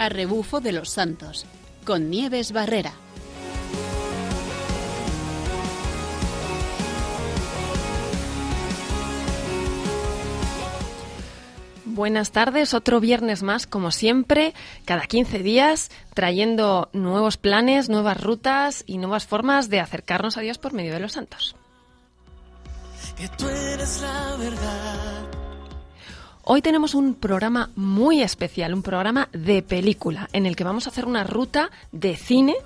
a rebufo de los santos, con Nieves Barrera. Buenas tardes, otro viernes más, como siempre, cada 15 días, trayendo nuevos planes, nuevas rutas y nuevas formas de acercarnos a Dios por medio de los santos. Hoy tenemos un programa muy especial, un programa de película, en el que vamos a hacer una ruta de cine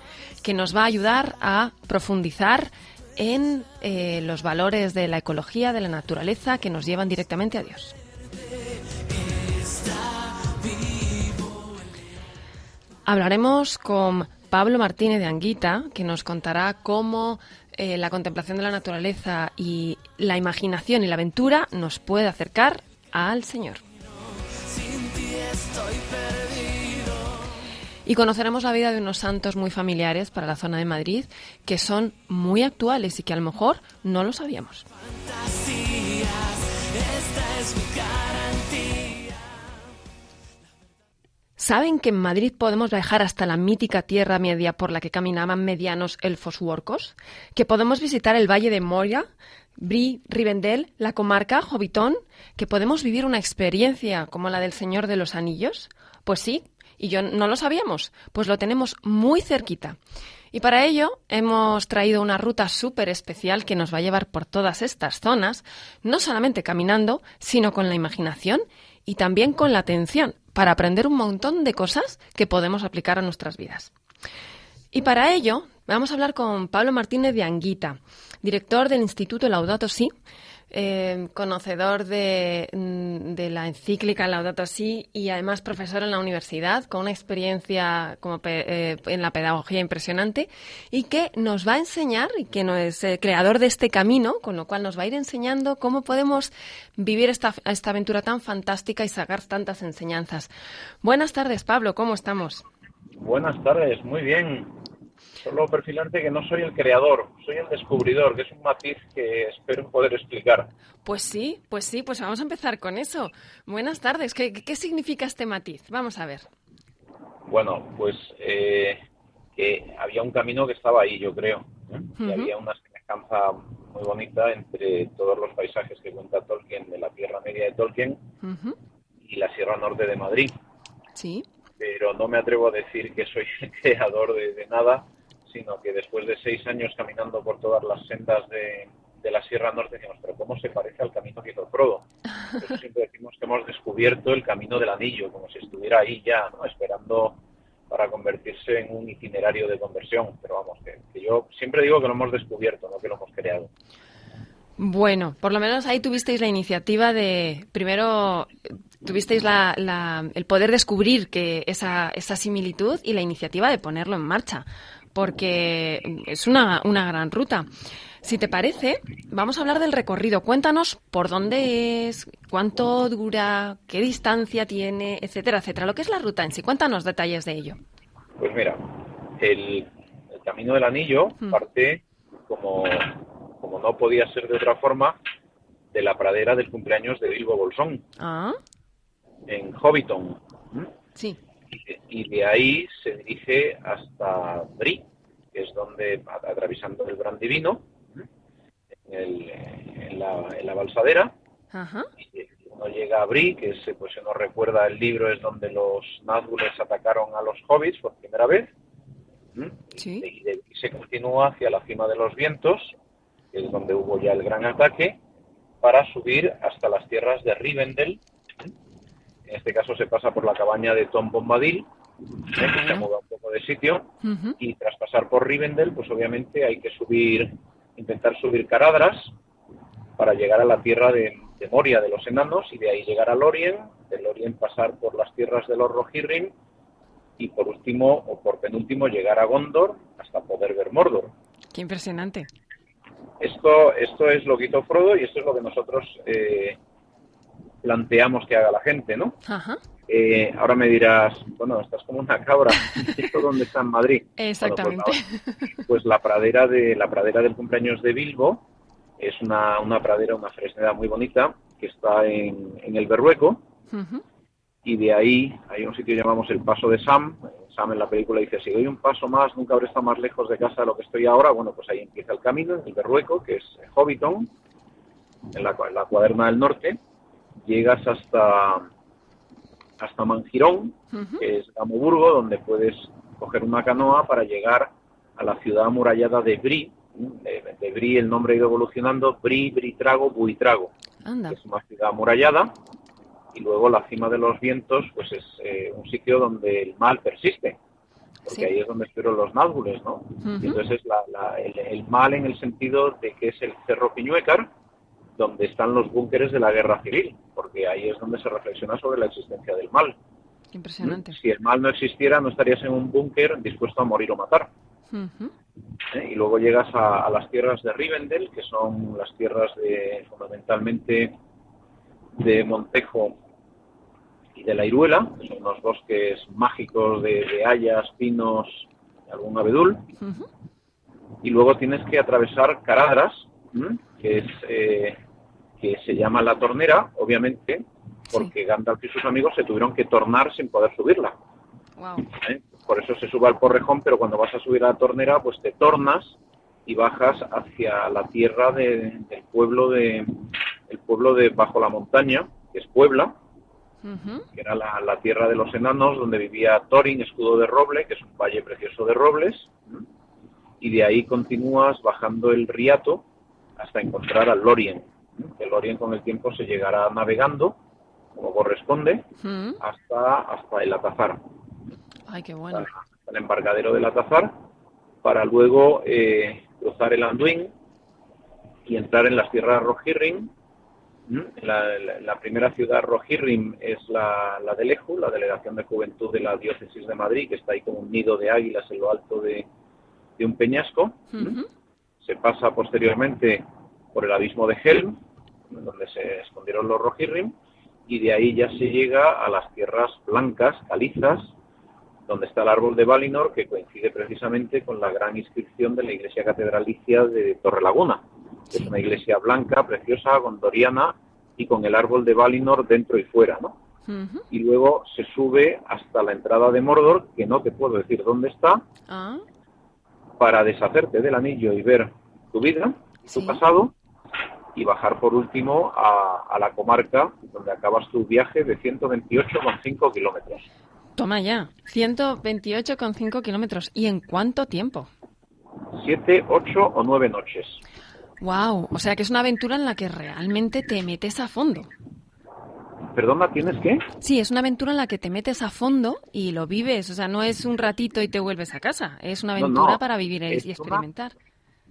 que nos va a ayudar a profundizar en eh, los valores de la ecología, de la naturaleza, que nos llevan directamente a Dios. Hablaremos con Pablo Martínez de Anguita, que nos contará cómo eh, la contemplación de la naturaleza y la imaginación y la aventura nos puede acercar al Señor. Y conoceremos la vida de unos santos muy familiares para la zona de Madrid, que son muy actuales y que a lo mejor no lo sabíamos. ¿Saben que en Madrid podemos viajar hasta la mítica Tierra Media por la que caminaban medianos elfos u orcos? ¿Que podemos visitar el Valle de Moria, Brie, Rivendell, la comarca, Jovitón? ¿Que podemos vivir una experiencia como la del Señor de los Anillos? Pues sí, y yo no lo sabíamos, pues lo tenemos muy cerquita. Y para ello hemos traído una ruta súper especial que nos va a llevar por todas estas zonas, no solamente caminando, sino con la imaginación y también con la atención, para aprender un montón de cosas que podemos aplicar a nuestras vidas. Y para ello vamos a hablar con Pablo Martínez de Anguita, director del Instituto Laudato Si, eh, conocedor mm, de, la encíclica Laudato Si y además profesor en la universidad con una experiencia eh, en la pedagogía impresionante y que nos va a enseñar y que no es el creador de este camino, con lo cual nos va a ir enseñando cómo podemos vivir esta, esta aventura tan fantástica y sacar tantas enseñanzas. Buenas tardes, Pablo, ¿cómo estamos? Buenas tardes, muy bien. Solo perfilante que no soy el creador, soy el descubridor, que es un matiz que espero. Pues sí, pues sí, pues vamos a empezar con eso. Buenas tardes, ¿qué, significa este matiz? Vamos a ver. Bueno, pues eh, que había un camino que estaba ahí, yo creo. ¿eh? y había una semejanza muy bonita entre todos los paisajes que cuenta Tolkien de la Tierra Media de Tolkien y la Sierra Norte de Madrid. Sí. Pero no me atrevo a decir que soy el creador de nada, sino que después de seis años caminando por todas las sendas de, la Sierra Norte, decimos, pero ¿cómo se parece al camino que hizo Frodo? Por siempre decimos que hemos descubierto el camino del anillo, como si estuviera ahí ya, ¿no? esperando para convertirse en un itinerario de conversión. Pero vamos, que, yo siempre digo que lo hemos descubierto, no que lo hemos creado. Bueno, por lo menos ahí tuvisteis la iniciativa de, primero, tuvisteis la, el poder descubrir que esa, esa similitud y la iniciativa de ponerlo en marcha porque es una, una gran ruta. Si te parece, vamos a hablar del recorrido. Cuéntanos por dónde es, cuánto dura, qué distancia tiene, etcétera, etcétera. Lo que es la ruta en sí. Cuéntanos detalles de ello. Pues mira, el, Camino del Anillo hmm. parte, como, como no podía ser de otra forma, de la pradera del cumpleaños de Bilbo Bolsón. Ah. En Hobbiton. Sí y de ahí se dirige hasta Brie, que es donde, atravesando el Gran Divino, en, la, balsadera, y uno llega a Brie, que es, pues si uno recuerda el libro, es donde los Nazgules atacaron a los hobbits por primera vez, y, se continúa hacia la cima de los vientos, que es donde hubo ya el gran ataque, para subir hasta las tierras de Rivendell, en este caso se pasa por la cabaña de Tom Bombadil, ¿eh? que se ha mudado un poco de sitio, y tras pasar por Rivendell, pues obviamente hay que subir, intentar subir Caradras para llegar a la tierra de, Moria de los enanos y de ahí llegar a Lorien, de Lorien pasar por las tierras de los Rohirrim y por último o por penúltimo llegar a Gondor hasta poder ver Mordor. Qué impresionante. Esto, esto es lo que hizo Frodo y esto es lo que nosotros eh, planteamos que haga la gente, ¿no? Eh, ahora me dirás, bueno, estás como una cabra, ¿esto dónde está en Madrid? Pues Exactamente. pues, la pradera de la pradera del cumpleaños de Bilbo es una, una pradera, una fresneda muy bonita que está en, el Berrueco, y de ahí hay un sitio que llamamos el Paso de Sam. Sam en la película dice, si doy un paso más, nunca habré estado más lejos de casa de lo que estoy ahora. Bueno, pues ahí empieza el camino, en el Berrueco, que es Hobbiton, en la, la cuaderna del norte. Llegas hasta, hasta Mangirón, que es Gamoburgo, donde puedes coger una canoa para llegar a la ciudad amurallada de Bri. De, de Bri el nombre ha ido evolucionando, Bri, Britrago, Buitrago. es una ciudad amurallada y luego la cima de los vientos pues es eh, un sitio donde el mal persiste porque ahí es donde estuvieron los nádules, ¿no? entonces es el, mal en el sentido de que es el Cerro Piñuecar, donde están los búnkeres de la guerra civil, porque ahí es donde se reflexiona sobre la existencia del mal. Impresionante. Si el mal no existiera, no estarías en un búnker dispuesto a morir o matar. ¿Eh? Y luego llegas a, a, las tierras de Rivendell, que son las tierras de, fundamentalmente de Montejo y de la Iruela, que son unos bosques mágicos de, hayas, pinos y algún abedul. Y luego tienes que atravesar Caradras, que es eh, que se llama la tornera, obviamente, porque Gandalf y sus amigos se tuvieron que tornar sin poder subirla. ¿Eh? Por eso se sube al porrejón, pero cuando vas a subir a la tornera, pues te tornas y bajas hacia la tierra del pueblo de el pueblo de bajo la montaña, que es Puebla, que era la, tierra de los enanos, donde vivía Thorin, escudo de roble, que es un valle precioso de robles, y de ahí continúas bajando el Riato hasta encontrar al Lorien. El Lorien con el tiempo se llegará navegando, como corresponde, hasta, hasta el Atazar. Ay, qué bueno. el embarcadero del Atazar, para luego eh, cruzar el Anduin y entrar en las tierras Rohirrim, la, primera ciudad Rohirrim es la, de Leju, la delegación de juventud de la diócesis de Madrid, que está ahí como un nido de águilas en lo alto de, un peñasco. Se pasa posteriormente por el abismo de Helm, donde se escondieron los Rohirrim, y de ahí ya se llega a las tierras blancas, calizas, donde está el árbol de Valinor, que coincide precisamente con la gran inscripción de la iglesia catedralicia de Torrelaguna es una iglesia blanca, preciosa, gondoriana y con el árbol de Valinor dentro y fuera, ¿no? Y luego se sube hasta la entrada de Mordor, que no te puedo decir dónde está, ah. para deshacerte del anillo y ver tu vida, tu pasado, y bajar por último a, a, la comarca donde acabas tu viaje de 128,5 kilómetros. Toma ya, 128,5 kilómetros. ¿Y en cuánto tiempo? Siete, ocho o nueve noches. Wow, o sea que es una aventura en la que realmente te metes a fondo. Perdona, ¿tienes qué? Sí, es una aventura en la que te metes a fondo y lo vives. O sea, no es un ratito y te vuelves a casa. Es una aventura para vivir y experimentar.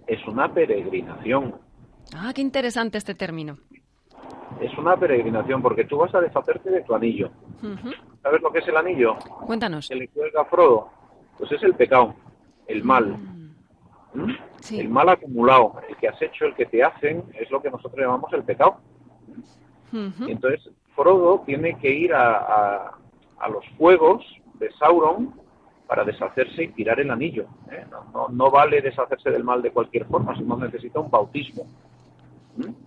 es una peregrinación. Ah, qué interesante este término. Es una peregrinación porque tú vas a deshacerte de tu anillo. ¿Sabes lo que es el anillo? Cuéntanos. El que cuelga Frodo. Pues es el pecado, el mal. Mm. ¿Mm? El mal acumulado, el que has hecho, el que te hacen, es lo que nosotros llamamos el pecado. entonces Frodo tiene que ir a, a, los fuegos de Sauron para deshacerse y tirar el anillo. ¿eh? No, no, vale deshacerse del mal de cualquier forma, sino necesita un bautismo.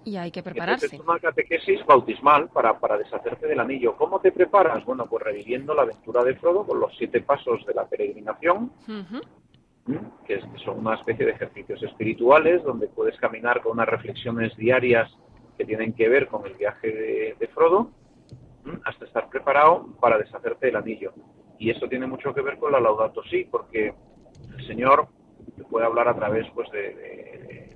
Y hay que prepararse. es una catequesis bautismal para, para deshacerte del anillo. ¿Cómo te preparas? Bueno, pues reviviendo la aventura de Frodo con los siete pasos de la peregrinación, que, son una especie de ejercicios espirituales donde puedes caminar con unas reflexiones diarias que tienen que ver con el viaje de, Frodo hasta estar preparado para deshacerte del anillo. Y eso tiene mucho que ver con la Laudato Si, porque el Señor te puede hablar a través pues, de de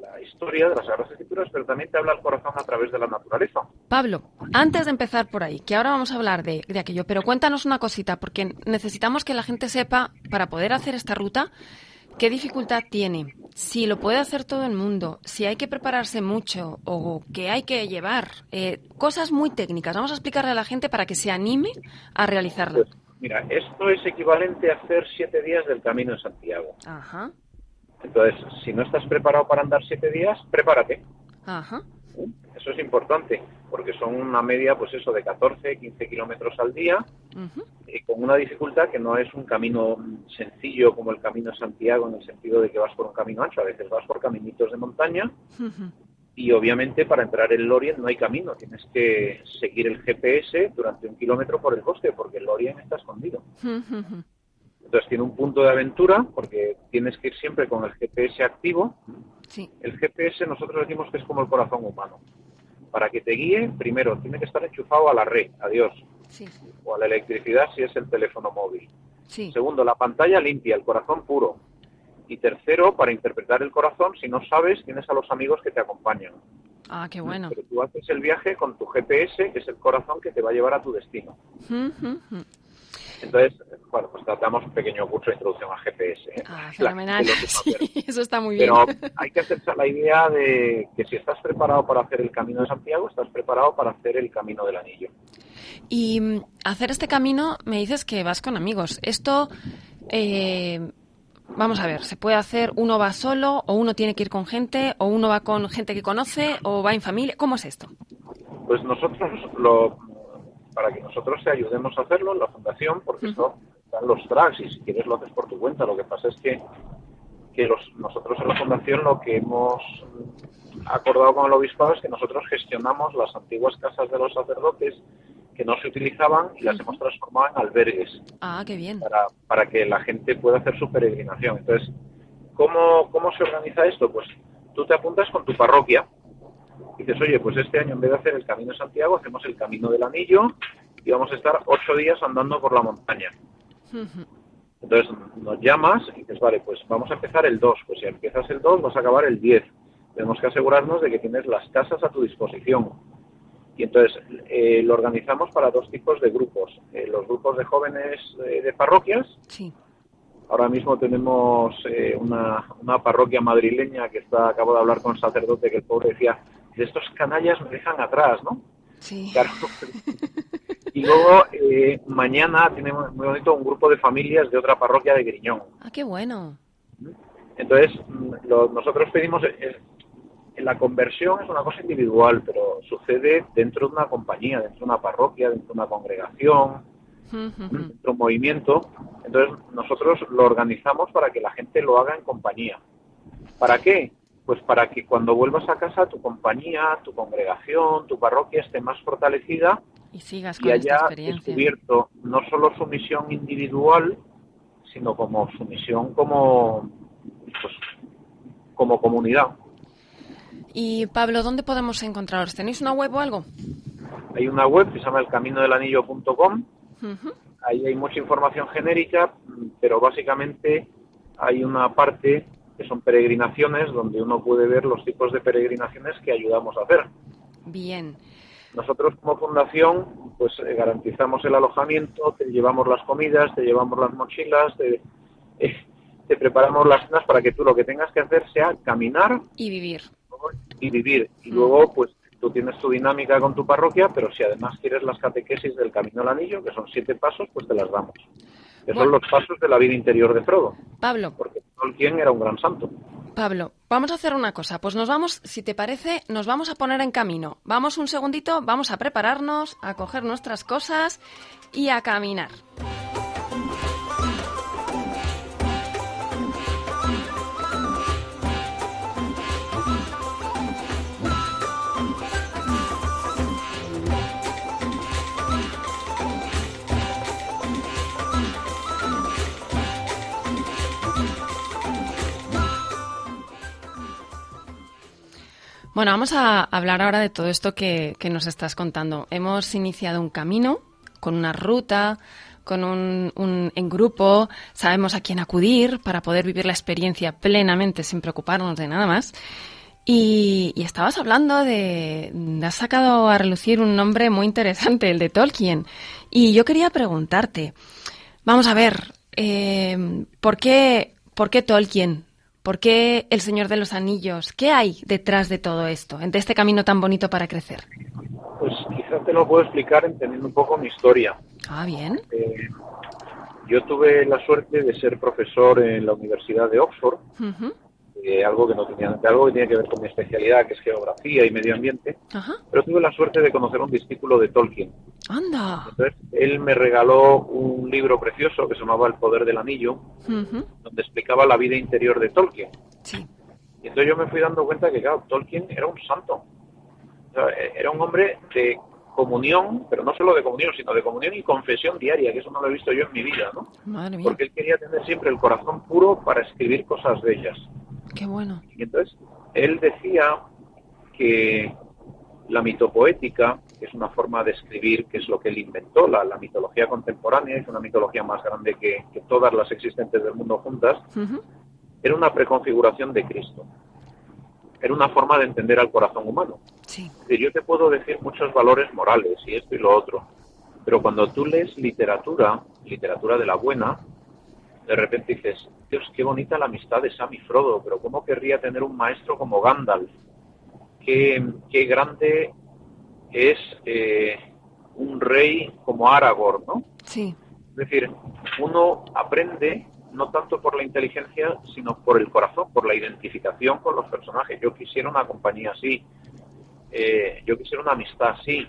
la historia, de las Sagradas Escrituras, pero también te habla el corazón a través de la naturaleza. Pablo, antes de empezar por ahí, que ahora vamos a hablar de, aquello, pero cuéntanos una cosita, porque necesitamos que la gente sepa, para poder hacer esta ruta, qué dificultad tiene, si lo puede hacer todo el mundo, si hay que prepararse mucho o qué hay que llevar, eh, cosas muy técnicas. Vamos a explicarle a la gente para que se anime a realizarlo. Pues, mira, esto es equivalente a hacer siete días del Camino de Santiago. Ajá. Entonces, si no estás preparado para andar siete días, prepárate. Ajá. Eso es importante, porque son una media, pues eso, de 14, 15 kilómetros al día, y con una dificultad que no es un camino sencillo como el camino de Santiago, en el sentido de que vas por un camino ancho, a veces vas por caminitos de montaña, y obviamente para entrar en Lorien no hay camino, tienes que seguir el GPS durante un kilómetro por el bosque porque el Lorien está escondido. Entonces tiene un punto de aventura porque tienes que ir siempre con el GPS activo. El GPS nosotros decimos que es como el corazón humano. Para que te guíe, primero tiene que estar enchufado a la red, adiós, o a la electricidad si es el teléfono móvil. Segundo, la pantalla limpia, el corazón puro. Y tercero, para interpretar el corazón, si no sabes, tienes a los amigos que te acompañan. Ah, qué bueno. Pero tú haces el viaje con tu GPS, que es el corazón que te va a llevar a tu destino. Entonces, bueno, pues tratamos un pequeño curso de introducción al GPS. ¿eh? Ah, fenomenal. Sí, eso está muy bien. Pero hay que hacerse la idea de que si estás preparado para hacer el Camino de Santiago, estás preparado para hacer el Camino del Anillo. Y mm, hacer este camino, me dices que vas con amigos. Esto eh, Vamos a ver, ¿se puede hacer uno va solo o uno tiene que ir con gente o uno va con gente que conoce o va en familia? ¿Cómo es esto? Pues nosotros, lo, para que nosotros te ayudemos a hacerlo, la fundación, porque están los tracks y si quieres lo haces por tu cuenta. Lo que pasa es que, que los, nosotros en la fundación lo que hemos acordado con el obispado es que nosotros gestionamos las antiguas casas de los sacerdotes que no se utilizaban y las hemos transformado en albergues. Ah, qué bien. Para, para que la gente pueda hacer su peregrinación. Entonces, ¿cómo, ¿cómo se organiza esto? Pues tú te apuntas con tu parroquia dices, oye, pues este año en vez de hacer el Camino de Santiago, hacemos el Camino del Anillo y vamos a estar ocho días andando por la montaña. Entonces nos llamas y dices, vale, pues vamos a empezar el 2. Pues si empiezas el 2 vas a acabar el 10. Tenemos que asegurarnos de que tienes las casas a tu disposición y entonces eh, lo organizamos para dos tipos de grupos. Eh, los grupos de jóvenes eh, de parroquias. Sí. Ahora mismo tenemos una, una, parroquia madrileña que está, acabo de hablar con el sacerdote que el pobre decía, de estos canallas me dejan atrás, ¿no? Sí. Claro. y luego mañana tenemos muy bonito un grupo de familias de otra parroquia de Griñón. Ah, qué bueno. Entonces, mm, lo, nosotros pedimos la conversión es una cosa individual, pero sucede dentro de una compañía, dentro de una parroquia, dentro de una congregación, dentro de un movimiento. Entonces nosotros lo organizamos para que la gente lo haga en compañía. ¿Para qué? Pues para que cuando vuelvas a casa tu compañía, tu congregación, tu parroquia esté más fortalecida y, sigas y haya descubierto no solo su misión individual, sino como su misión como, pues, como comunidad. Y Pablo, ¿dónde podemos encontraros? ¿Tenéis una web o algo? Hay una web que se llama elcaminodelanillo.com. Ahí hay mucha información genérica, pero básicamente hay una parte que son peregrinaciones donde uno puede ver los tipos de peregrinaciones que ayudamos a hacer. Bien. Nosotros como fundación pues eh, garantizamos el alojamiento, te llevamos las comidas, te llevamos las mochilas, te, eh, te preparamos las cenas para que tú lo que tengas que hacer sea caminar y vivir y vivir. Y luego, pues tú tienes tu dinámica con tu parroquia, pero si además quieres las catequesis del Camino al Anillo, que son siete pasos, pues te las damos. Que son los pasos de la vida interior de Frodo. Pablo. Porque Tolkien era un gran santo. Pablo, vamos a hacer una cosa. Pues nos vamos, si te parece, nos vamos a poner en camino. Vamos un segundito, vamos a prepararnos, a coger nuestras cosas y a caminar. Bueno, vamos a hablar ahora de todo esto que, nos estás contando. Hemos iniciado un camino con una ruta, con un, en grupo, sabemos a quién acudir para poder vivir la experiencia plenamente sin preocuparnos de nada más. Y, estabas hablando de, has sacado a relucir un nombre muy interesante, el de Tolkien. Y yo quería preguntarte, vamos a ver, eh, ¿por, qué, ¿por qué Tolkien? ¿Por qué El Señor de los Anillos? ¿Qué hay detrás de todo esto, de este camino tan bonito para crecer? Pues quizás te lo puedo explicar entendiendo un poco mi historia. Ah, bien. Eh, yo tuve la suerte de ser profesor en la Universidad de Oxford eh, algo que no tenía algo que tiene que ver con mi especialidad, que es geografía y medio ambiente. Pero tuve la suerte de conocer a un discípulo de Tolkien. Anda. Entonces, él me regaló un libro precioso que se llamaba El poder del anillo, donde explicaba la vida interior de Tolkien. Sí. Y entonces yo me fui dando cuenta que, claro, Tolkien era un santo. era un hombre de comunión, pero no solo de comunión, sino de comunión y confesión diaria, que eso no lo he visto yo en mi vida, ¿no? Porque él quería tener siempre el corazón puro para escribir cosas bellas. Qué bueno. Y entonces, él decía que la mitopoética, que es una forma de escribir, que es lo que él inventó, la, mitología contemporánea, es una mitología más grande que, todas las existentes del mundo juntas, era una preconfiguración de Cristo. Era una forma de entender al corazón humano. Sí. yo te puedo decir muchos valores morales y esto y lo otro, pero cuando tú lees literatura, literatura de la buena, de repente dices, Dios, qué bonita la amistad de Sam y Frodo, pero ¿cómo querría tener un maestro como Gandalf? Qué, qué grande es eh, un rey como Aragorn, ¿no? Sí. Es decir, uno aprende no tanto por la inteligencia, sino por el corazón, por la identificación con los personajes. Yo quisiera una compañía así, eh, yo quisiera una amistad así,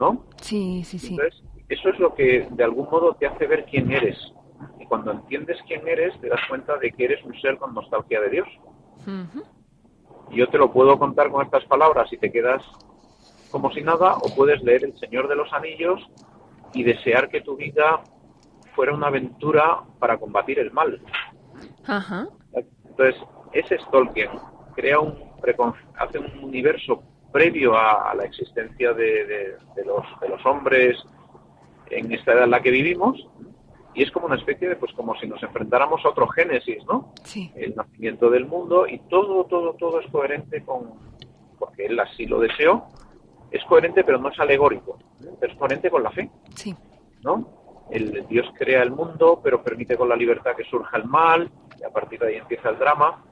¿no? Sí, sí, sí. Entonces, eso es lo que de algún modo te hace ver quién eres. Y cuando entiendes quién eres, te das cuenta de que eres un ser con nostalgia de Dios. Yo te lo puedo contar con estas palabras y te quedas como si nada, o puedes leer El Señor de los Anillos y desear que tu vida fuera una aventura para combatir el mal. Entonces, ese es Tolkien. Crea un, hace un universo previo a, la existencia de, los, de los hombres en esta edad en la que vivimos y es como una especie de, pues como si nos enfrentáramos a otro génesis, ¿no? Sí. El nacimiento del mundo y todo, todo, todo es coherente con, porque él así lo deseó, es coherente pero no es alegórico, es coherente con la fe, sí. ¿no? el Dios crea el mundo, pero permite con la libertad que surja el mal, y a partir de ahí empieza el drama.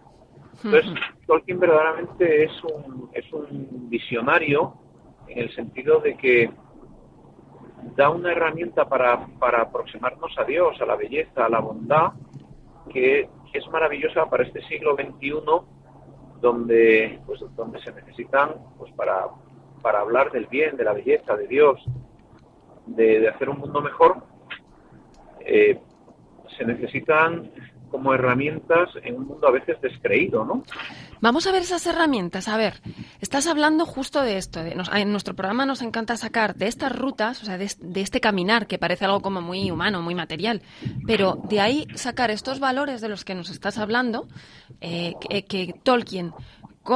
Entonces, Tolkien verdaderamente es un, es un visionario en el sentido de que da una herramienta para, para aproximarnos a Dios, a la belleza, a la bondad, que, es maravillosa para este siglo XXI, donde, pues, donde se necesitan pues, para, para hablar del bien, de la belleza, de Dios, de, de hacer un mundo mejor, eh, se necesitan como herramientas en un mundo a veces descreído, ¿no? Vamos a ver esas herramientas. A ver, estás hablando justo de esto. en nuestro programa nos encanta sacar de estas rutas, o sea, de, este caminar que parece algo como muy humano, muy material, pero de ahí sacar estos valores de los que nos estás hablando, eh, que, Tolkien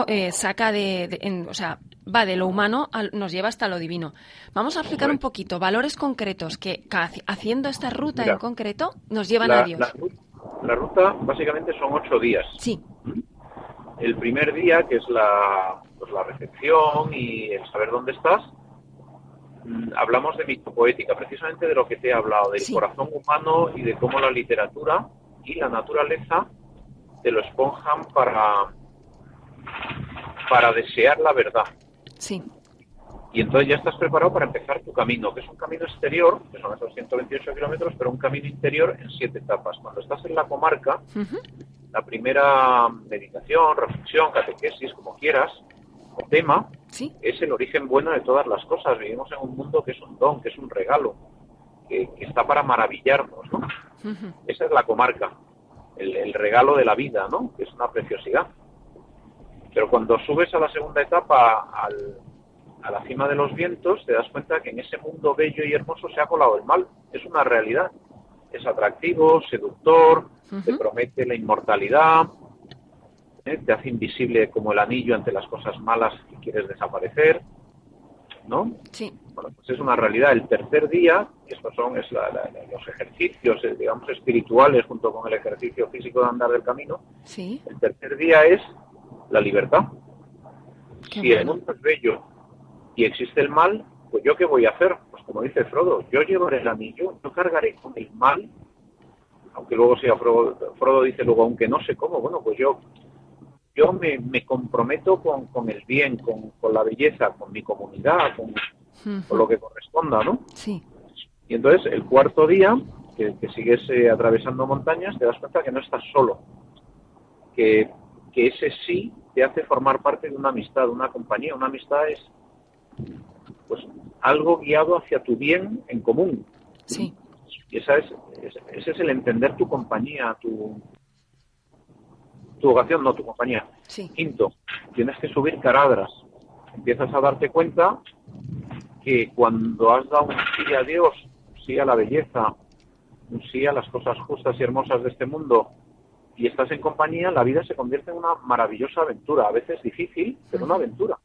eh, saca de, o sea, va de lo humano, nos lleva hasta lo divino. Vamos a explicar un poquito valores concretos que haciendo esta ruta en concreto nos llevan a Dios. La, ruta básicamente son ocho días. Sí. El primer día, que es la, pues la recepción y el saber dónde estás, mm, hablamos de mitopoética, precisamente de lo que te he hablado, del corazón humano y de cómo la literatura y la naturaleza te lo esponjan para, para desear la verdad. Sí. Y entonces ya estás preparado para empezar tu camino, que es un camino exterior, que son esos 128 kilómetros, pero un camino interior en siete etapas. Cuando estás en la comarca, la primera meditación, reflexión, catequesis, como quieras, o tema, es el origen bueno de todas las cosas. Vivimos en un mundo que es un don, que es un regalo, que, está para maravillarnos, ¿no? Esa es la comarca, el, el regalo de la vida, ¿no? Que es una preciosidad. Pero cuando subes a la segunda etapa, a la cima de los vientos, te das cuenta que en ese mundo bello y hermoso se ha colado el mal. Es una realidad. Es atractivo, seductor, te promete la inmortalidad, ¿eh? te hace invisible como el anillo ante las cosas malas que quieres desaparecer. ¿No? Sí. Bueno, pues es una realidad. El tercer día, estos son es los ejercicios, eh, digamos, espirituales junto con el ejercicio físico de andar del camino. Sí. El tercer día es la libertad. si el mundo es bello y existe el mal, pues yo qué voy a hacer? Pues como dice Frodo, yo llevaré el anillo, yo cargaré con el mal, aunque luego sea Frodo, Frodo dice luego, aunque no sé cómo, bueno, pues yo yo me, me comprometo con, con, el bien, con, con, la belleza, con mi comunidad, con, lo que corresponda, ¿no? Sí. Y entonces el cuarto día, que, que sigues eh, atravesando montañas, te das cuenta que no estás solo, que que ese sí te hace formar parte de una amistad, una compañía. Una amistad es pues algo guiado hacia tu bien en común. Sí. Y esa es, ese es el entender tu compañía, tu, tu vocación, no tu compañía. Quinto, tienes que subir caradras. Empiezas a darte cuenta que cuando has dado un sí a Dios, sí a la belleza, un sí a las cosas justas y hermosas de este mundo, y estás en compañía, la vida se convierte en una maravillosa aventura, a veces difícil, pero una aventura.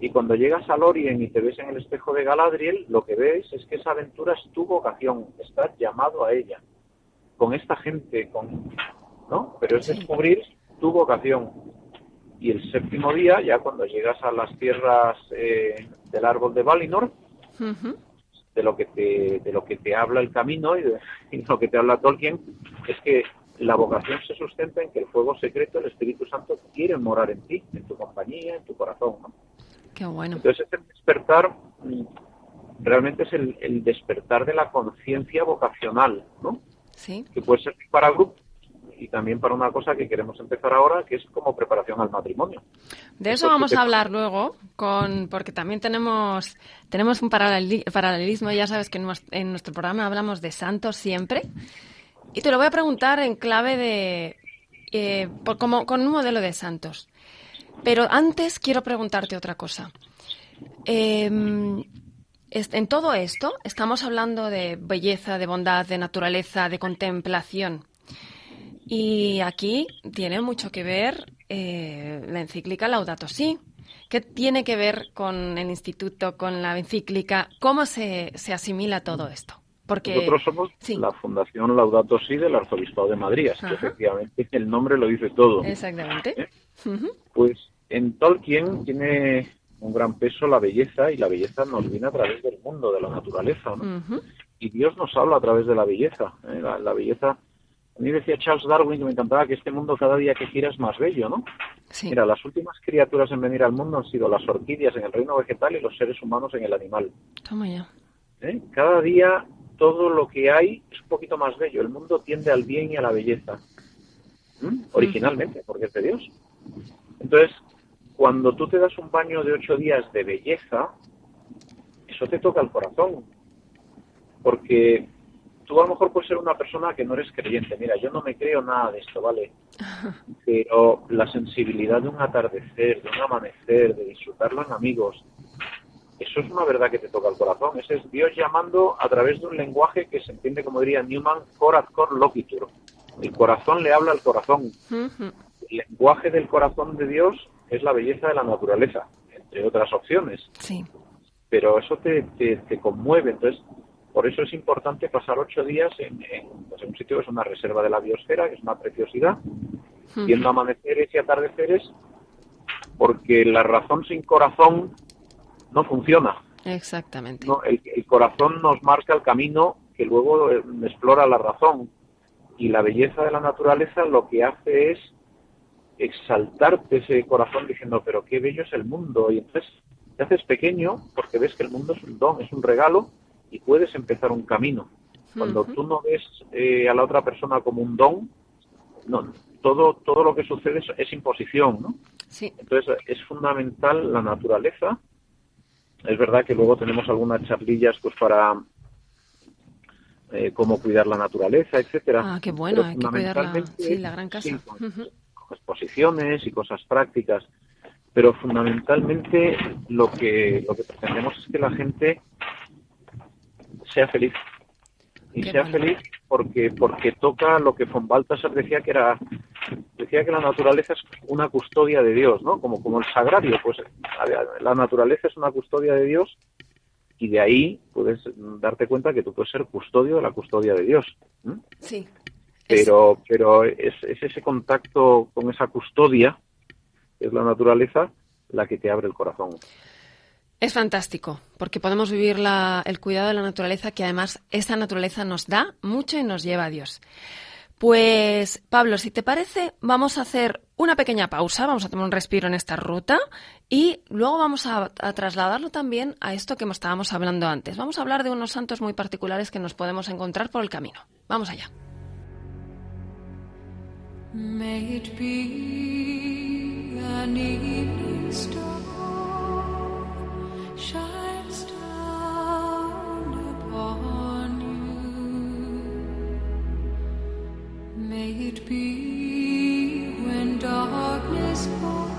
Y cuando llegas al Orien y te ves en el espejo de Galadriel, lo que ves es que esa aventura es tu vocación, estás llamado a ella, con esta gente, con, ¿no? Pero es descubrir tu vocación. Y el séptimo día, ya cuando llegas a las tierras eh, del árbol de Valinor, de lo que te de lo que te habla el camino y de, y lo que te habla Tolkien es que la vocación se sustenta en que el fuego secreto, el Espíritu Santo, quiere morar en ti, en tu compañía, en tu corazón. ¿no? Qué bueno. Entonces, el despertar realmente es el, despertar de la conciencia vocacional, ¿no? Sí. Que puede ser para grupo y también para una cosa que queremos empezar ahora, que es como preparación al matrimonio. De eso vamos a hablar luego, con, porque también tenemos, tenemos un paralelismo. Ya sabes que en nuestro programa hablamos de santos siempre. Y te lo voy a preguntar en clave de. Eh, como, con un modelo de santos. Pero antes quiero preguntarte otra cosa. Em, en todo esto estamos hablando de belleza, de bondad, de naturaleza, de contemplación. Y aquí tiene mucho que ver eh, la encíclica Laudato Si. ¿Qué tiene que ver con el instituto, con la encíclica? ¿Cómo se, se asimila todo esto? Porque... Nosotros somos la Fundación Laudato Si del Arzobispado de Madrid, así que efectivamente el nombre lo dice todo. Exactamente. ¿Eh? Pues en Tolkien tiene un gran peso la belleza y la belleza nos viene a través del mundo, de la naturaleza. ¿no? Y Dios nos habla a través de la belleza. ¿eh? La, belleza. A mí decía Charles Darwin que me encantaba que este mundo cada día que gira es más bello, ¿no? Mira, las últimas criaturas en venir al mundo han sido las orquídeas en el reino vegetal y los seres humanos en el animal. Toma ya. ¿Eh? Cada día todo lo que hay es un poquito más bello. El mundo tiende al bien y a la belleza. Originalmente, porque es de Dios. Entonces, cuando tú te das un baño de ocho días de belleza, eso te toca el corazón. Porque tú a lo mejor puedes ser una persona que no eres creyente. Mira, yo no me creo nada de esto, ¿vale? Pero la sensibilidad de un atardecer, de un amanecer, de disfrutarlo en amigos, eso es una verdad que te toca el corazón. Ese es Dios llamando a través de un lenguaje que se entiende como diría Newman, coraz cor loquitur. El corazón le habla al corazón. El lenguaje del corazón de Dios es la belleza de la naturaleza, entre otras opciones. Sí. Pero eso te, te, conmueve. Entonces, por eso es importante pasar ocho días en, pues, un sitio que es una reserva de la biosfera, que es una preciosidad, viendo amaneceres y atardeceres, porque la razón sin corazón no funciona. Exactamente. No, el, corazón nos marca el camino que luego eh, explora la razón. Y la belleza de la naturaleza lo que hace es exaltarte ese corazón diciendo, pero qué bello es el mundo. Y entonces te haces pequeño porque ves que el mundo es un don, es un regalo y puedes empezar un camino. Cuando tú no ves eh, a la otra persona como un don, no, todo, todo lo que sucede es, es imposición, ¿no? Sí. Entonces es fundamental la naturaleza es verdad que luego tenemos algunas charlillas pues para eh, cómo cuidar la naturaleza, etcétera. Ah, qué bueno, hay que sí, la gran casa. Exposiciones y cosas prácticas, pero fundamentalmente lo que lo que pretendemos es que la gente sea feliz y sea feliz porque porque toca lo que von Baltasar decía que era decía que la naturaleza es una custodia de Dios, ¿no? Como como el sagrario, pues la naturaleza es una custodia de Dios y de ahí puedes darte cuenta que tú puedes ser custodio de la custodia de Dios. Sí. Pero pero es, es ese contacto con esa custodia es la naturaleza la que te abre el corazón. Es fantástico, porque podemos vivir el cuidado de la naturaleza, que además esa naturaleza nos da mucho y nos lleva a Dios. Pues, Pablo, si te parece, vamos a hacer una pequeña pausa, vamos a tomar un respiro en esta ruta y luego vamos a, trasladarlo también a esto que estábamos hablando antes. Vamos a hablar de unos santos muy particulares que nos podemos encontrar por el camino. Vamos allá. May it be an star shines down upon you. May it be when darkness falls.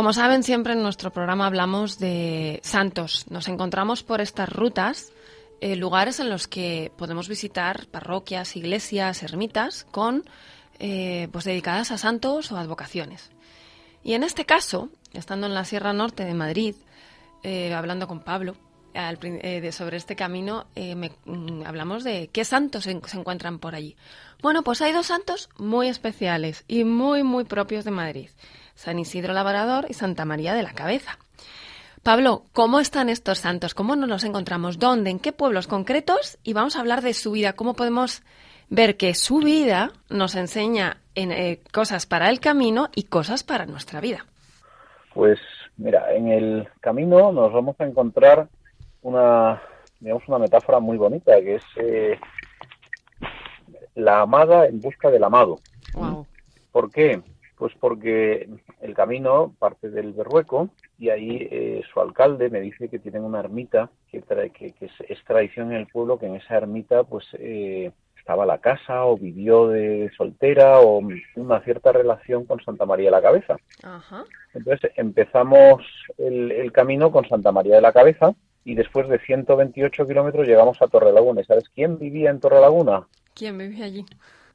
Como saben, siempre en nuestro programa hablamos de santos. Nos encontramos por estas rutas eh, lugares en los que podemos visitar parroquias, iglesias, ermitas con eh, pues dedicadas a santos o advocaciones. Y en este caso, estando en la Sierra Norte de Madrid, eh, hablando con Pablo sobre este camino, mm, hablamos de qué santos se, se encuentran por allí. Bueno, pues hay dos santos muy especiales y muy, muy propios de Madrid. San Isidro Labrador y Santa María de la Cabeza. Pablo, ¿cómo están estos santos? ¿Cómo nos los encontramos? ¿Dónde? ¿En qué pueblos concretos? Y vamos a hablar de su vida. ¿Cómo podemos ver que su vida nos enseña en, eh, cosas para el camino y cosas para nuestra vida? Pues mira, en el camino nos vamos a encontrar una, digamos, una metáfora muy bonita, que es eh, la amada en busca del amado. ¿Por qué? Pues porque el camino parte del Berrueco y ahí eh, su alcalde me dice que tienen una ermita que, que, es, tradición en el pueblo que en esa ermita pues eh, estaba la casa o vivió de soltera o una cierta relación con Santa María de la Cabeza. Entonces empezamos el, el, camino con Santa María de la Cabeza y después de 128 kilómetros llegamos a Torrelaguna. ¿Y sabes quién vivía en Torrelaguna? ¿Quién vivía allí?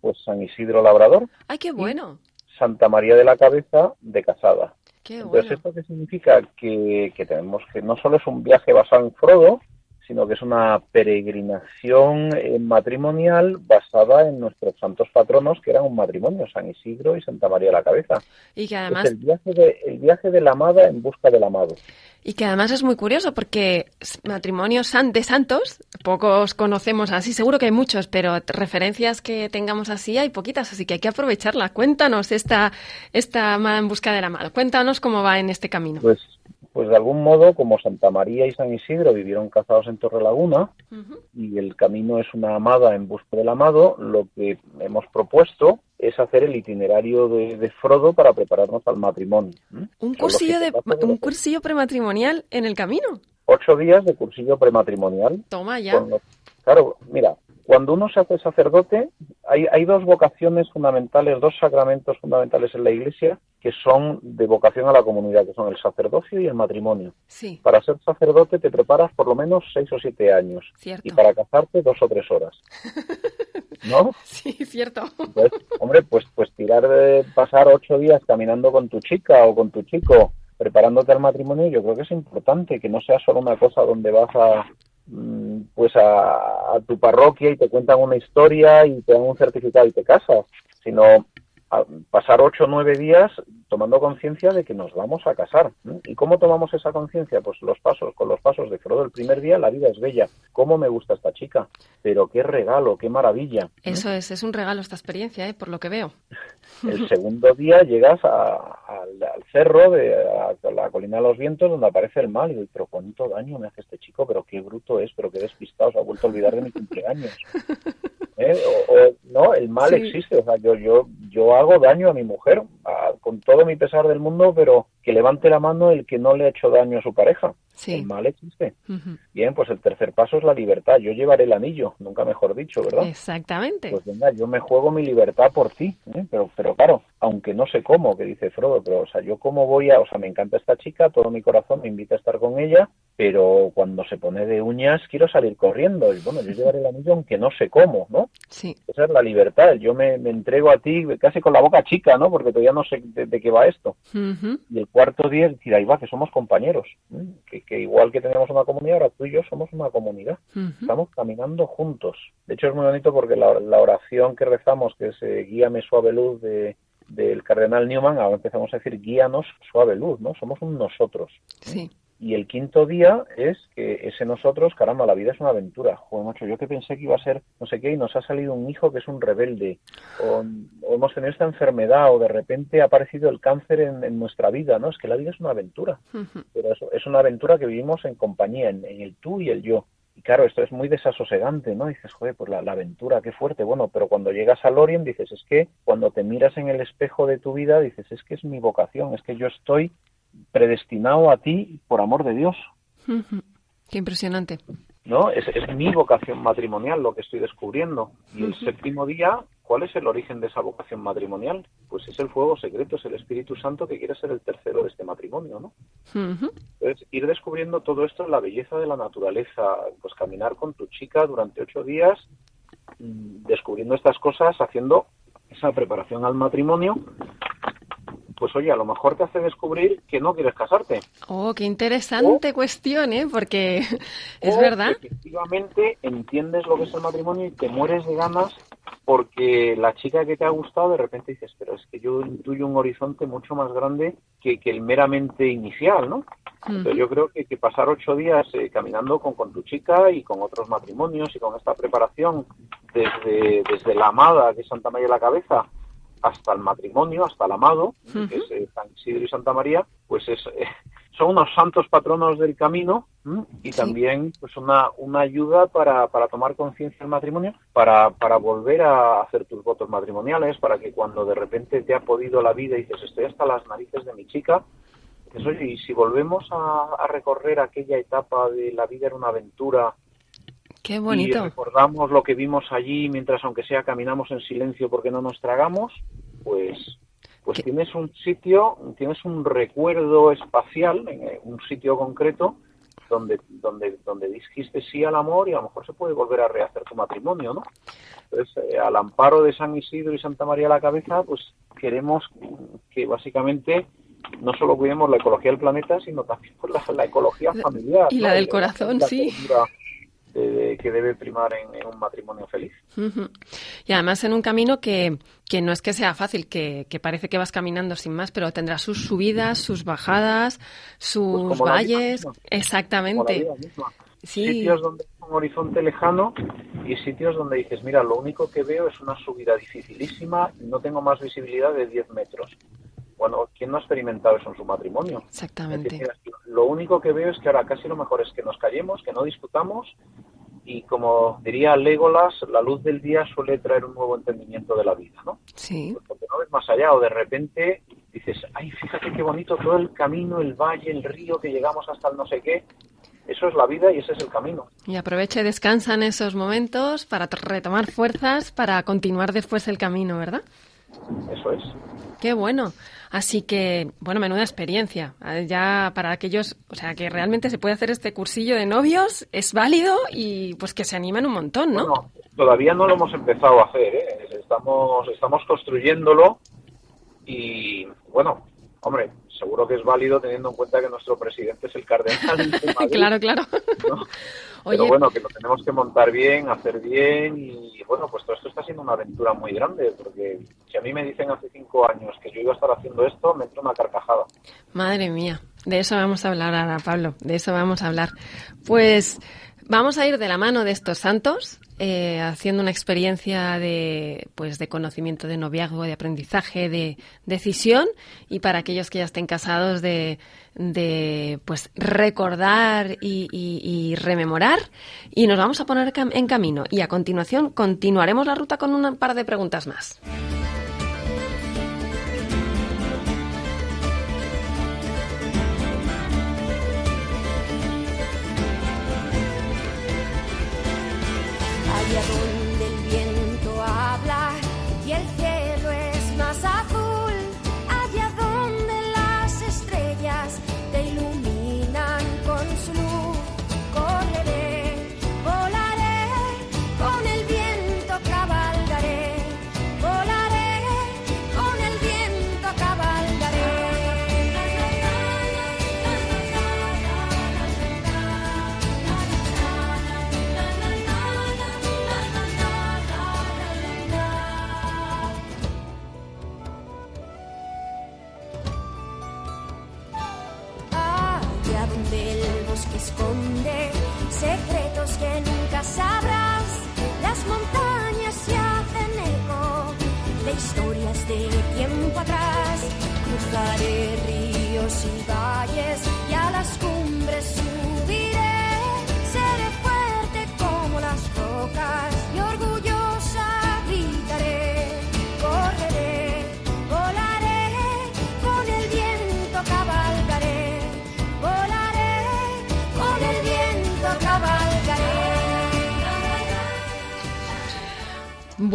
Pues San Isidro Labrador. ¡Ay, qué bueno! Santa María de la Cabeza de Casada. Entonces, ¿esto qué significa? Que, que tenemos que no solo es un viaje basado en Frodo, sino que es una peregrinación eh, matrimonial basada en nuestros santos patronos, que eran un matrimonio, San Isidro y Santa María la Cabeza. Y que además... Es el viaje, de, el viaje de la amada en busca del amado. Y que además es muy curioso porque matrimonios de santos, pocos conocemos así, seguro que hay muchos, pero referencias que tengamos así hay poquitas, así que hay que aprovecharla. Cuéntanos esta, esta amada en busca del amado. Cuéntanos cómo va en este camino. Pues pues de algún modo, como Santa María y San Isidro vivieron casados en Torrelaguna y el camino es una amada en busca del amado, lo que hemos propuesto es hacer el itinerario de, Frodo para prepararnos al matrimonio. ¿Un, cursillo, de, un cursillo prematrimonial en el camino? Ocho días de cursillo prematrimonial. Toma ya. claro, mira, cuando uno se hace sacerdote, hay, hay dos vocaciones fundamentales, dos sacramentos fundamentales en la Iglesia que son de vocación a la comunidad, que son el sacerdocio y el matrimonio. Sí. Para ser sacerdote te preparas por lo menos seis o siete años. Cierto. Y para casarte dos o tres horas. ¿No? Sí, cierto. hombre, pues, pues tirar de pasar ocho días caminando con tu chica o con tu chico preparándote al matrimonio, yo creo que es importante, que no sea solo una cosa donde vas a, Mm, pues a, tu parroquia y te cuentan una historia y te dan un certificado y te casas, sino pasar ocho o nueve días tomando conciencia de que nos vamos a casar. ¿Y cómo tomamos esa conciencia? Pues los pasos, con los pasos de Frodo. El primer día la vida es bella. ¿Cómo me gusta esta chica? Pero qué regalo, qué maravilla. Eso es, es un regalo esta experiencia, ¿eh? por lo que veo. El segundo día llegas al cerro, de, a, la colina de los vientos, donde aparece el mal. Y digo, pero cuánto daño me hace este chico, pero qué bruto es, pero qué despistado, se ha vuelto a olvidar de mi cumpleaños. ¿Eh? no, el mal existe. O sea, yo, yo, yo hago daño a mi mujer, con todo mi pesar del mundo, pero que levante la mano el que no le ha hecho daño a su pareja. El mal existe. Bien, pues el tercer paso es la libertad. Yo llevaré el anillo, nunca mejor dicho, ¿verdad? Exactamente. Pues venga, yo me juego mi libertad por ti, ¿eh? pero, pero claro, aunque no sé cómo, que dice Frodo, pero o sea, yo cómo voy a, o sea, me encanta esta chica, todo mi corazón me invita a estar con ella, pero cuando se pone de uñas quiero salir corriendo. Y bueno, yo llevaré el anillo aunque no sé cómo, ¿no? Sí. Esa es la libertad. Yo me, entrego a ti casi con la boca chica, ¿no? Porque todavía no sé de, qué va esto. Y el cuarto día es decir, ahí va, que somos compañeros. Que, que, igual que tenemos una comunidad, ahora tú y yo somos una comunidad. Estamos caminando juntos. De hecho, es muy bonito porque la, oración que rezamos, que es eh, Guíame suave luz de del cardenal Newman, ahora empezamos a decir guíanos suave luz, ¿no? Somos un nosotros. Sí. Y el quinto día es que ese nosotros, caramba, la vida es una aventura. Joder, macho, yo que pensé que iba a ser no sé qué y nos ha salido un hijo que es un rebelde. O, hemos tenido esta enfermedad o de repente ha aparecido el cáncer en, nuestra vida, ¿no? Es que la vida es una aventura. Pero eso, es una aventura que vivimos en compañía, en, el tú y el yo. Y claro, esto es muy desasosegante, ¿no? Dices, joder, pues la, aventura, qué fuerte. Bueno, pero cuando llegas al Orient dices, es que cuando te miras en el espejo de tu vida, dices, es que es mi vocación, es que yo estoy predestinado a ti por amor de Dios. Qué impresionante. ¿No? Es, mi vocación matrimonial lo que estoy descubriendo. Y el séptimo día ¿cuál es el origen de esa vocación matrimonial? Pues es el fuego secreto, es el Espíritu Santo que quiere ser el tercero de este matrimonio, ¿no? Entonces, ir descubriendo todo esto, la belleza de la naturaleza, pues caminar con tu chica durante ocho días, mm, descubriendo estas cosas, haciendo esa preparación al matrimonio pues oye, a lo mejor te hace descubrir que no quieres casarte. Oh, qué interesante cuestión, ¿eh? Porque es verdad. Efectivamente, entiendes lo que es el matrimonio y te mueres de ganas porque la chica que te ha gustado de repente dices, pero es que yo intuyo un horizonte mucho más grande que, que el meramente inicial, ¿no? Entonces yo creo que, que pasar ocho días eh, caminando con, con tu chica y con otros matrimonios y con esta preparación desde, desde la amada, que es Santa María la Cabeza, hasta el matrimonio, hasta el amado, que es eh, San Isidro y Santa María, pues es, eh, son unos santos patronos del camino y también pues una, una ayuda para, para tomar conciencia del matrimonio, para, para volver a hacer tus votos matrimoniales, para que cuando de repente te ha podido la vida y dices estoy hasta las narices de mi chica, pues oye, y si volvemos a, a recorrer aquella etapa de la vida era una aventura, Qué bonito. Y recordamos lo que vimos allí mientras, aunque sea, caminamos en silencio porque no nos tragamos, pues, pues tienes un sitio, tienes un recuerdo espacial, en eh, un sitio concreto, donde, donde, donde dijiste sí al amor y a lo mejor se puede volver a rehacer tu matrimonio, ¿no? Entonces, eh, al amparo de San Isidro y Santa María la Cabeza, pues queremos que básicamente no solo cuidemos la ecología del planeta, sino también pues, la, ecología familiar. Y la del corazón, sí que debe primar en, un matrimonio feliz. Y además en un camino que, que no es que sea fácil, que, que, parece que vas caminando sin más, pero tendrá sus subidas, sus bajadas, sus pues valles. Exactamente. Sitios donde es un horizonte lejano y sitios donde dices, mira, lo único que veo es una subida dificilísima, no tengo más visibilidad de 10 metros. Bueno, ¿quién no ha experimentado eso en su matrimonio? Exactamente. lo único que veo es que ahora casi lo mejor es que nos callemos, que no discutamos y como diría Legolas, la luz del día suele traer un nuevo entendimiento de la vida, ¿no? Sí. Pues porque no ves más allá o de repente dices, ay, fíjate qué bonito todo el camino, el valle, el río, que llegamos hasta el no sé qué. Eso es la vida y ese es el camino. Y aprovecha y descansa en esos momentos para retomar fuerzas para continuar después el camino, ¿verdad? Eso es. Qué bueno. Así que, bueno, menuda experiencia. Ya para aquellos, o sea, que realmente se puede hacer este cursillo de novios, es válido y pues que se animan un montón, ¿no? Bueno, todavía no lo hemos empezado a hacer, ¿eh? Estamos, estamos construyéndolo y, bueno, hombre, seguro que es válido teniendo en cuenta que nuestro presidente es el cardenal. claro, claro. Pero bueno, que lo tenemos que montar bien, hacer bien y bueno, pues todo esto está siendo una aventura muy grande porque si a mí me dicen hace cinco años que yo iba a estar haciendo esto, me entra una carcajada. Madre mía, de eso vamos a hablar ahora, Pablo, de eso vamos a hablar. Pues vamos a ir de la mano de estos santos eh, haciendo una experiencia de, pues, de conocimiento de noviazgo, de aprendizaje, de decisión y para aquellos que ya estén casados de, pues, recordar y, rememorar y nos vamos a poner en camino y a continuación continuaremos la ruta con un par de preguntas más.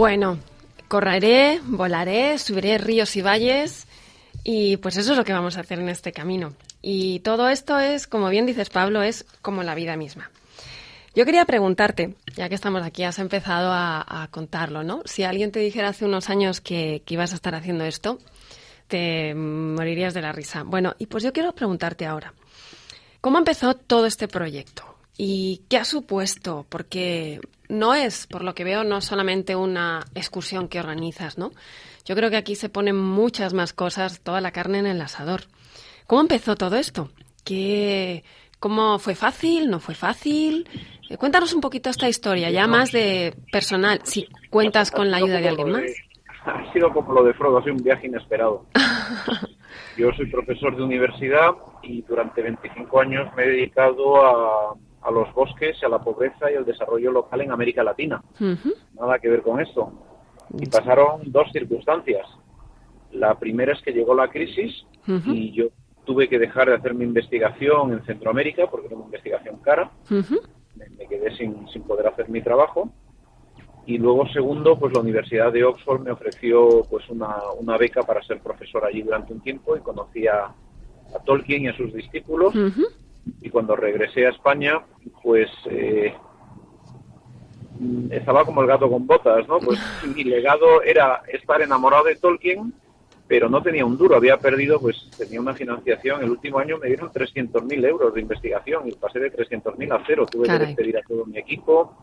Bueno, Correré, volaré, subiré ríos y valles y pues eso es lo que vamos a hacer en este camino. Y todo esto es, como bien dices Pablo, es como la vida misma. Yo quería preguntarte, ya que estamos aquí, has empezado a, contarlo, ¿no? Si alguien te dijera hace unos años que, ibas a estar haciendo esto, te morirías de la risa. Bueno, y pues yo quiero preguntarte ahora, ¿cómo empezó todo este proyecto? ¿Y qué ha supuesto? Porque no es, por lo que veo, no solamente una excursión que organizas, ¿no? Yo creo que aquí se ponen muchas más cosas, toda la carne en el asador. ¿Cómo empezó todo esto? ¿Qué, ¿Cómo fue fácil? ¿No fue fácil? Eh, cuéntanos un poquito esta historia, ya más de personal, si cuentas con la ayuda de alguien más. Ha sido como lo de Frodo, ha sido un viaje inesperado. Yo soy profesor de universidad y durante 25 años me he dedicado a, los bosques, a la pobreza y al desarrollo local en América Latina. Nada que ver con esto. Y pasaron dos circunstancias. La primera es que llegó la crisis y yo tuve que dejar de hacer mi investigación en Centroamérica porque era una investigación cara. me, quedé sin, sin poder hacer mi trabajo. Y luego, segundo, pues la Universidad de Oxford me ofreció pues una, una beca para ser profesor allí durante un tiempo y conocí a, Tolkien y a sus discípulos. Y cuando regresé a España, pues eh, estaba como el gato con botas, ¿no? Pues mi legado era estar enamorado de Tolkien pero no tenía un duro, había perdido, pues tenía una financiación, el último año me dieron 300.000 euros de investigación y pasé de 300.000 a cero, tuve que despedir a todo mi equipo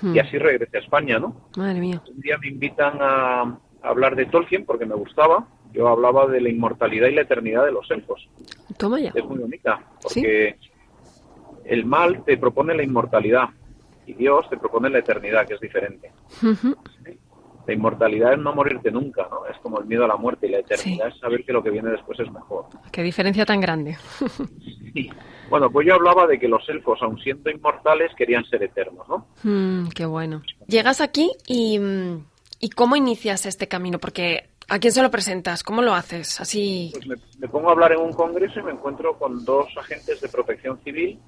y hmm. así regresé a España, ¿no? Madre mía. Un día me invitan a, hablar de Tolkien porque me gustaba, yo hablaba de la inmortalidad y la eternidad de los elfos. Toma ya. Es muy bonita, porque el mal te propone la inmortalidad y Dios te propone la eternidad, que es diferente. La inmortalidad es no morirte nunca, ¿no? Es como el miedo a la muerte y la eternidad es saber que lo que viene después es mejor. Qué diferencia tan grande. Bueno, pues yo hablaba de que los elfos, aun siendo inmortales, querían ser eternos, ¿no? Mm, qué bueno. Llegas aquí y, y ¿cómo inicias este camino? Porque ¿A quién se lo presentas? ¿Cómo lo haces? Así. Pues me, me, pongo a hablar en un congreso y me encuentro con dos agentes de protección civil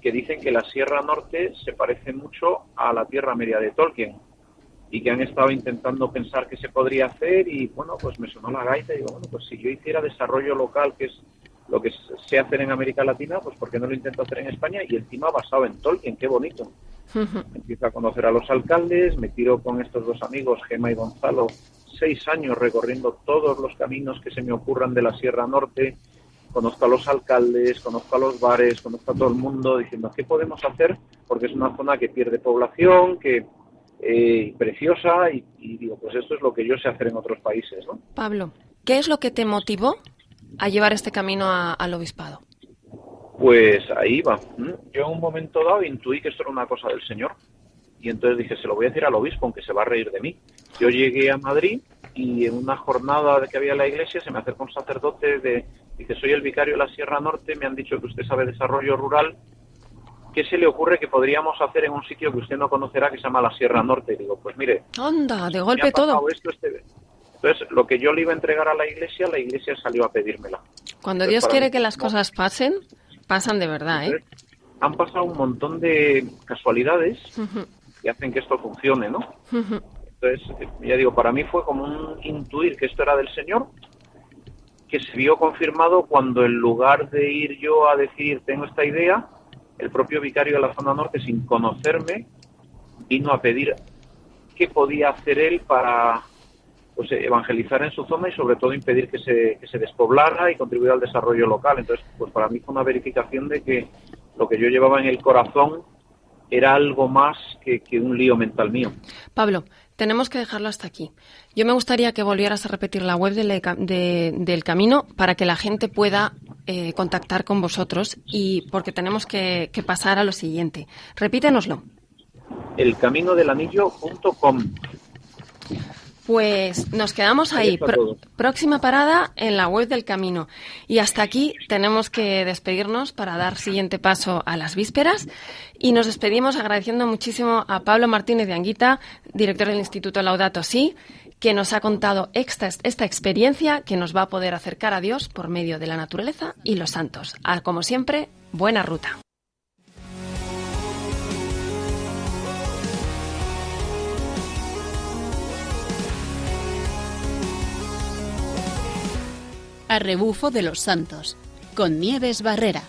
que dicen que la Sierra Norte se parece mucho a la Tierra Media de Tolkien y que han estado intentando pensar qué se podría hacer y bueno, pues me sonó la gaita y digo, bueno, pues si yo hiciera desarrollo local, que es lo que sé hacer en América Latina, pues ¿por qué no lo intento hacer en España? Y encima basado en Tolkien, qué bonito. Empiezo a conocer a los alcaldes, me tiro con estos dos amigos, Gema y Gonzalo, seis años recorriendo todos los caminos que se me ocurran de la Sierra Norte, conozco a los alcaldes, conozco a los bares, conozco a todo el mundo, diciendo qué podemos hacer, porque es una zona que pierde población, que eh, preciosa y, digo, pues esto es lo que yo sé hacer en otros países. ¿no? Pablo, ¿qué es lo que te motivó a llevar este camino al obispado? Pues ahí va. Yo en un momento dado intuí que esto era una cosa del Señor y entonces dije, se lo voy a decir al obispo, aunque se va a reír de mí. Yo llegué a Madrid y en una jornada de que había en la iglesia se me acercó un sacerdote de, dice, soy el vicario de la Sierra Norte, me han dicho que usted sabe desarrollo rural ¿qué se le ocurre que podríamos hacer en un sitio que usted no conocerá que se llama la Sierra Norte? Y digo, pues mire. Anda, de golpe todo. este... Entonces, lo que yo le iba a entregar a la iglesia, la iglesia salió a pedírmela. Cuando Dios quiere que las cosas pasen, pasan de verdad, ¿eh? Han pasado un montón de casualidades que hacen que esto funcione, ¿no? Entonces, ya digo, para mí fue como un intuir que esto era del Señor, que se vio confirmado cuando en lugar de ir yo a decir, tengo esta idea, el propio vicario de la zona norte, sin conocerme, vino a pedir qué podía hacer él para pues, evangelizar en su zona y sobre todo impedir que se, que se despoblara y contribuir al desarrollo local. Entonces, pues para mí fue una verificación de que lo que yo llevaba en el corazón era algo más que, que un lío mental mío. Pablo, tenemos que dejarlo hasta aquí. Yo me gustaría que volvieras a repetir la web del camino para que la gente pueda eh, contactar con vosotros y porque tenemos que, que pasar a lo siguiente. Repítenoslo. Elcaminodelanillo.com pues nos quedamos ahí. próxima parada en la web del camino. Y hasta aquí tenemos que despedirnos para dar siguiente paso a las vísperas. Y nos despedimos agradeciendo muchísimo a Pablo Martínez de Anguita, director del Instituto Laudato Si, que nos ha contado esta, esta experiencia que nos va a poder acercar a Dios por medio de la naturaleza y los santos. A, como siempre, buena ruta. A rebufo de los santos, con Nieves Barrera.